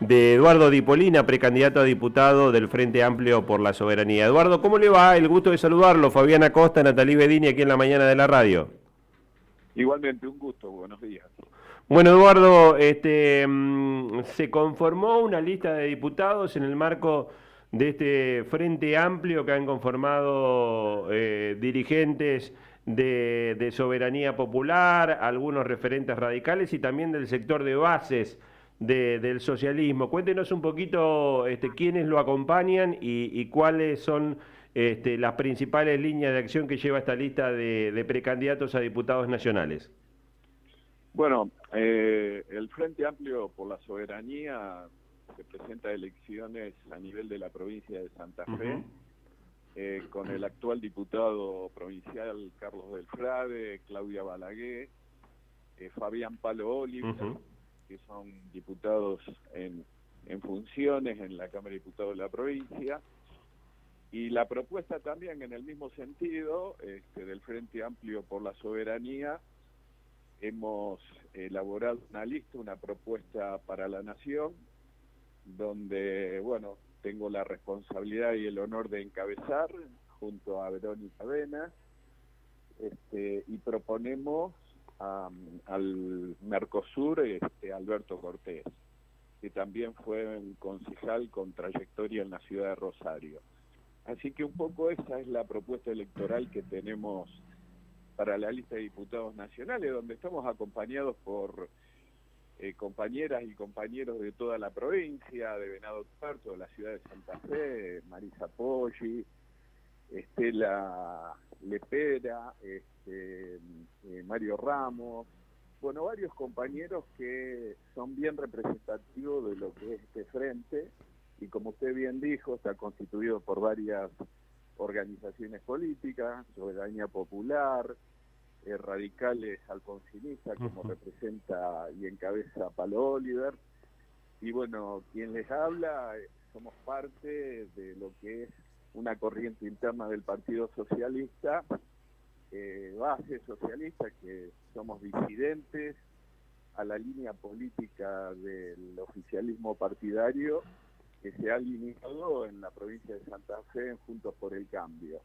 de Eduardo Dipolina, precandidato a diputado del Frente Amplio por la Soberanía. Eduardo, ¿cómo le va? El gusto de saludarlo. Fabiana Costa, Natalí Bedini, aquí en la mañana de la radio. Igualmente, un gusto. Buenos días. Bueno, Eduardo, este, mm, se conformó una lista de diputados en el marco de este Frente Amplio que han conformado eh, dirigentes de, de Soberanía Popular, algunos referentes radicales y también del sector de bases del socialismo. Cuéntenos un poquito este, quiénes lo acompañan y, cuáles son este, las principales líneas de acción que lleva esta lista de, precandidatos a diputados nacionales. Bueno, eh, el Frente Amplio por la Soberanía se presenta elecciones a nivel de la provincia de Santa Fe, eh, con el actual diputado provincial Carlos del Frade, Claudia Balaguer, eh, Fabián Palo Oliva, que son diputados en, funciones en la Cámara de Diputados de la provincia. Y la propuesta también en el mismo sentido este, del Frente Amplio por la Soberanía, hemos elaborado una lista, una propuesta para la Nación, donde, bueno, tengo la responsabilidad y el honor de encabezar junto a Verónica Vena, este, y proponemos al Mercosur este, Alberto Cortés, que también fue un concejal con trayectoria en la ciudad de Rosario. Así que un poco esa es la propuesta electoral que tenemos para la lista de diputados nacionales, donde estamos acompañados por eh, compañeras y compañeros de toda la provincia, de Venado Tuerto, de la ciudad de Santa Fe, Marisa Poggi, Estela Lepera, este, eh, Mario Ramos, bueno, varios compañeros que son bien representativos de lo que es este frente y como usted bien dijo, está constituido por varias organizaciones políticas, Soberanía Popular, eh, radicales alfonsinistas, como representa y encabeza Palo Oliver, y bueno, quien les habla, eh, somos parte de lo que es una corriente interna del Partido Socialista, eh, base socialista, que somos disidentes a la línea política del oficialismo partidario que se ha alineado en la provincia de Santa Fe en Juntos por el Cambio.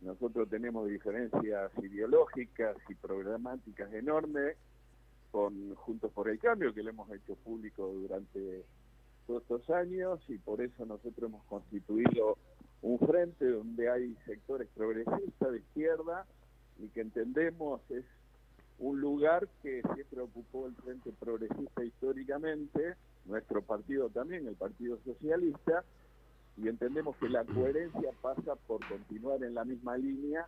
Nosotros tenemos diferencias ideológicas y programáticas enormes con Juntos por el Cambio, que lo hemos hecho público durante todos estos años y por eso nosotros hemos constituido un frente donde hay sectores progresistas de izquierda y que entendemos es un lugar que siempre ocupó el Frente Progresista históricamente, nuestro partido también, el Partido Socialista, y entendemos que la coherencia pasa por continuar en la misma línea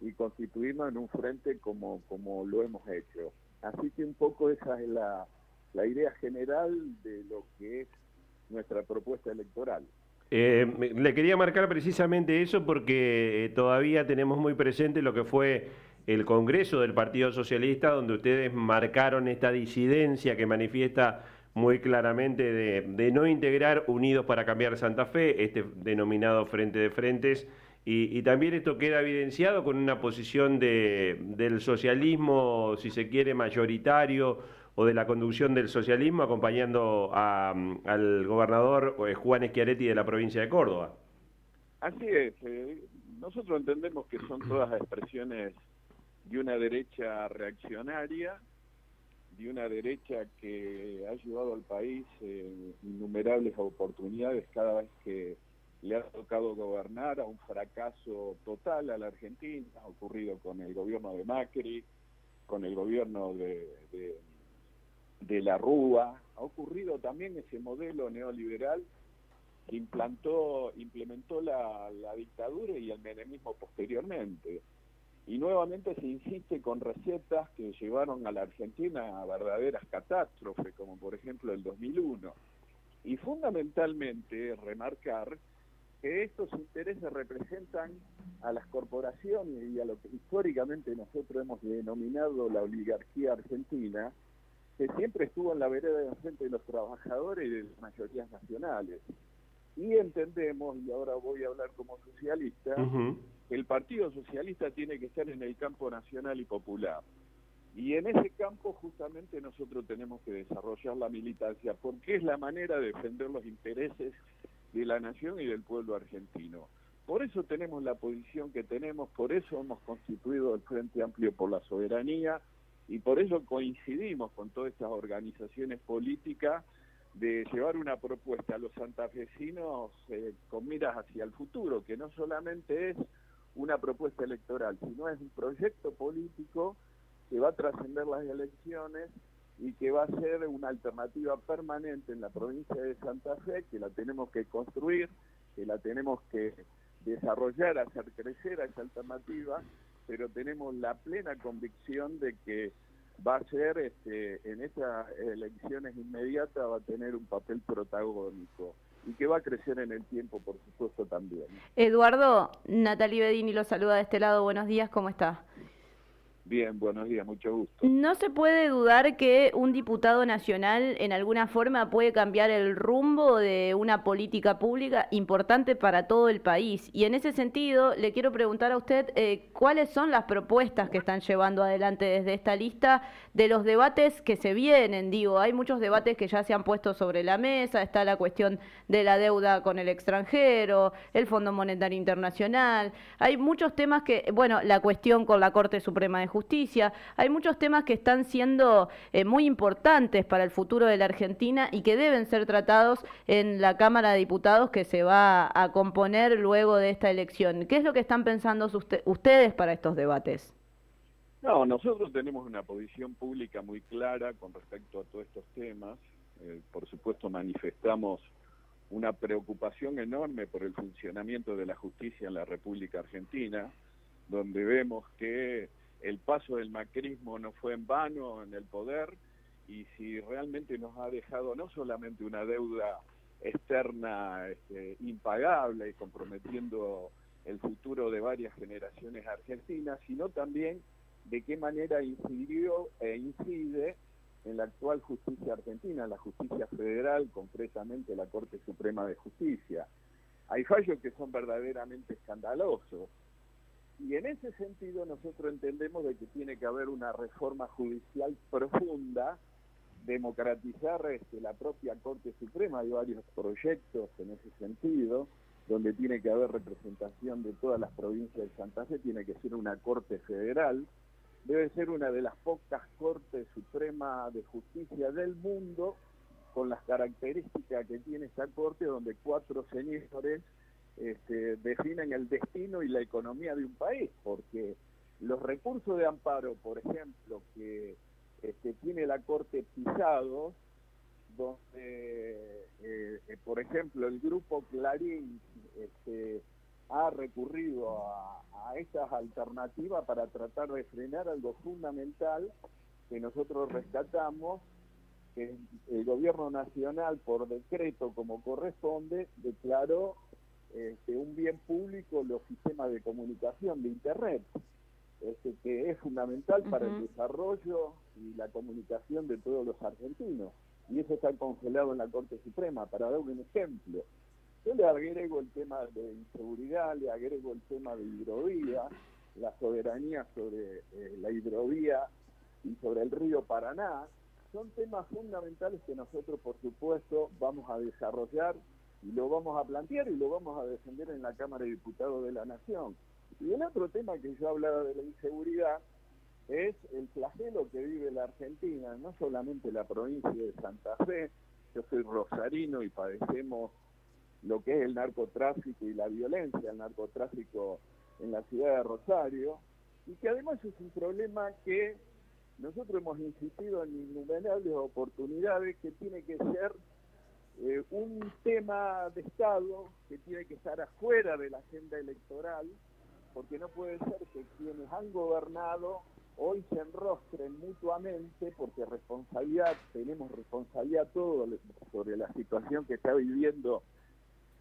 y constituirnos en un frente como, como lo hemos hecho. Así que un poco esa es la, la idea general de lo que es nuestra propuesta electoral. Eh, le quería marcar precisamente eso porque eh, todavía tenemos muy presente lo que fue el Congreso del Partido Socialista, donde ustedes marcaron esta disidencia que manifiesta muy claramente de, no integrar Unidos para Cambiar Santa Fe, este denominado Frente de Frentes, y, también esto queda evidenciado con una posición de, del socialismo, si se quiere, mayoritario o de la conducción del socialismo acompañando al gobernador eh, Juan Schiaretti de la provincia de Córdoba. Así es, eh, nosotros entendemos que son todas expresiones de una derecha reaccionaria, de una derecha que ha llevado al país innumerables oportunidades cada vez que le ha tocado gobernar a un fracaso total a la Argentina, ha ocurrido con el gobierno de Macri, con el gobierno de la Rúa, ha ocurrido también ese modelo neoliberal que implantó, implementó la, dictadura y el menemismo posteriormente. Y nuevamente se insiste con recetas que llevaron a la Argentina a verdaderas catástrofes, como por ejemplo el 2001. Y fundamentalmente remarcar que estos intereses representan a las corporaciones y a lo que históricamente nosotros hemos denominado la oligarquía argentina, que siempre estuvo en la vereda de frente de los trabajadores y de las mayorías nacionales. Y entendemos, y ahora voy a hablar como socialista, que el Partido Socialista tiene que estar en el campo nacional y popular. Y en ese campo justamente nosotros tenemos que desarrollar la militancia, porque es la manera de defender los intereses de la nación y del pueblo argentino. Por eso tenemos la posición que tenemos, por eso hemos constituido el Frente Amplio por la Soberanía y por eso coincidimos con todas estas organizaciones políticas de llevar una propuesta a los santafesinos eh, con miras hacia el futuro, que no solamente es una propuesta electoral, sino es un proyecto político que va a trascender las elecciones y que va a ser una alternativa permanente en la provincia de Santa Fe, que la tenemos que construir, que la tenemos que desarrollar, hacer crecer a esa alternativa, pero tenemos la plena convicción de que va a ser, este, en estas elecciones inmediatas, va a tener un papel protagónico y que va a crecer en el tiempo, por supuesto, también. Eduardo, Natalie Bedini lo saluda de este lado. Buenos días, ¿cómo está? Bien, buenos días, mucho gusto. No se puede dudar que un diputado nacional en alguna forma puede cambiar el rumbo de una política pública importante para todo el país. Y en ese sentido, le quiero preguntar a usted eh, cuáles son las propuestas que están llevando adelante desde esta lista de los debates que se vienen. Digo, hay muchos debates que ya se han puesto sobre la mesa, está la cuestión de la deuda con el extranjero, el Fondo Monetario Internacional, hay muchos temas que, bueno, la cuestión con la Corte Suprema de justicia. Hay muchos temas que están siendo eh, muy importantes para el futuro de la Argentina y que deben ser tratados en la Cámara de Diputados que se va a componer luego de esta elección. ¿Qué es lo que están pensando ustedes para estos debates? No, nosotros tenemos una posición pública muy clara con respecto a todos estos temas. Eh, por supuesto, manifestamos una preocupación enorme por el funcionamiento de la justicia en la República Argentina, donde vemos que el paso del macrismo no fue en vano en el poder y si realmente nos ha dejado no solamente una deuda externa este, impagable y comprometiendo el futuro de varias generaciones argentinas, sino también de qué manera incidió e incide en la actual justicia argentina, la justicia federal, concretamente la Corte Suprema de Justicia. Hay fallos que son verdaderamente escandalosos, y en ese sentido nosotros entendemos de que tiene que haber una reforma judicial profunda, democratizar este, la propia Corte Suprema, hay varios proyectos en ese sentido, donde tiene que haber representación de todas las provincias de Santa Fe, tiene que ser una Corte Federal, debe ser una de las pocas Cortes Supremas de Justicia del mundo, con las características que tiene esta Corte, donde cuatro señores este, definen el destino y la economía de un país, porque los recursos de amparo, por ejemplo, que este, tiene la Corte pisados, donde, eh, eh, por ejemplo, el grupo Clarín este, ha recurrido a, a estas alternativas para tratar de frenar algo fundamental que nosotros rescatamos, que el gobierno nacional, por decreto como corresponde, declaró este, un bien público los sistemas de comunicación de Internet, este, que es fundamental para el desarrollo y la comunicación de todos los argentinos. Y eso está congelado en la Corte Suprema, para dar un ejemplo. Yo le agrego el tema de inseguridad, le agrego el tema de hidrovía, la soberanía sobre eh, la hidrovía y sobre el río Paraná. Son temas fundamentales que nosotros, por supuesto, vamos a desarrollar y lo vamos a plantear y lo vamos a defender en la Cámara de Diputados de la Nación. Y el otro tema que yo hablaba de la inseguridad es el flagelo que vive la Argentina, no solamente la provincia de Santa Fe, yo soy rosarino y padecemos lo que es el narcotráfico y la violencia, el narcotráfico en la ciudad de Rosario, y que además es un problema que nosotros hemos insistido en innumerables oportunidades que tiene que ser eh, un tema de Estado que tiene que estar afuera de la agenda electoral, porque no puede ser que quienes han gobernado hoy se enrostren mutuamente, porque responsabilidad, tenemos responsabilidad todo sobre la situación que está viviendo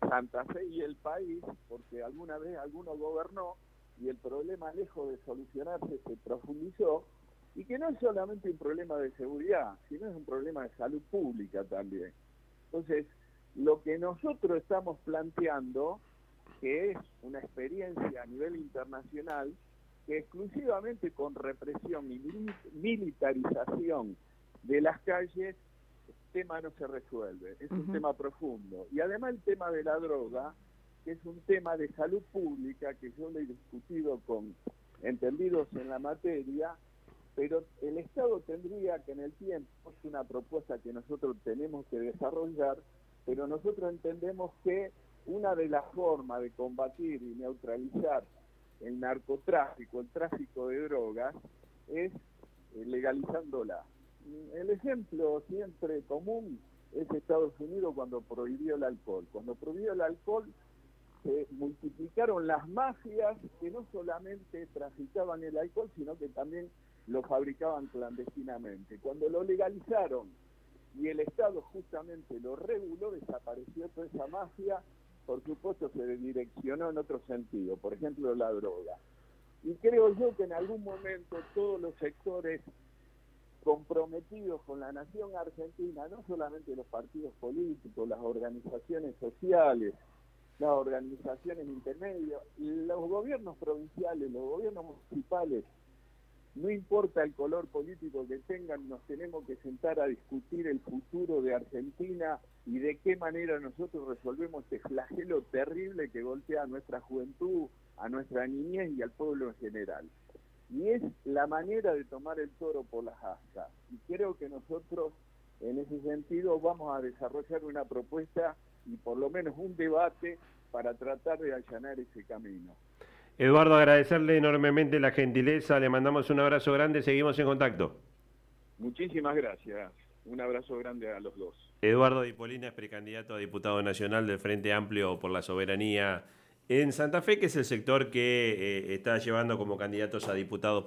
Santa Fe y el país, porque alguna vez alguno gobernó y el problema lejos de solucionarse se profundizó, y que no es solamente un problema de seguridad, sino es un problema de salud pública también. Entonces, lo que nosotros estamos planteando, que es una experiencia a nivel internacional, que exclusivamente con represión y militarización de las calles, el tema no se resuelve, es un tema profundo. Y además el tema de la droga, que es un tema de salud pública, que yo le he discutido con entendidos en la materia, pero el Estado tendría que en el tiempo, es una propuesta que nosotros tenemos que desarrollar, pero nosotros entendemos que una de las formas de combatir y neutralizar el narcotráfico, el tráfico de drogas, es eh, legalizándola. El ejemplo siempre común es Estados Unidos cuando prohibió el alcohol. Cuando prohibió el alcohol se multiplicaron las mafias que no solamente traficaban el alcohol, sino que también lo fabricaban clandestinamente. Cuando lo legalizaron y el Estado justamente lo reguló, desapareció toda esa mafia, por supuesto se direccionó en otro sentido, por ejemplo la droga. Y creo yo que en algún momento todos los sectores comprometidos con la nación argentina, no solamente los partidos políticos, las organizaciones sociales, las organizaciones intermedias, los gobiernos provinciales, los gobiernos municipales, no importa el color político que tengan, nos tenemos que sentar a discutir el futuro de Argentina y de qué manera nosotros resolvemos este flagelo terrible que golpea a nuestra juventud, a nuestra niñez y al pueblo en general. Y es la manera de tomar el toro por las astas. Y creo que nosotros, en ese sentido, vamos a desarrollar una propuesta y por lo menos un debate para tratar de allanar ese camino. Eduardo, agradecerle enormemente la gentileza, le mandamos un abrazo grande, seguimos en contacto. Muchísimas gracias, un abrazo grande a los dos. Eduardo Dipolina es precandidato a diputado nacional del Frente Amplio por la Soberanía en Santa Fe, que es el sector que eh, está llevando como candidatos a diputados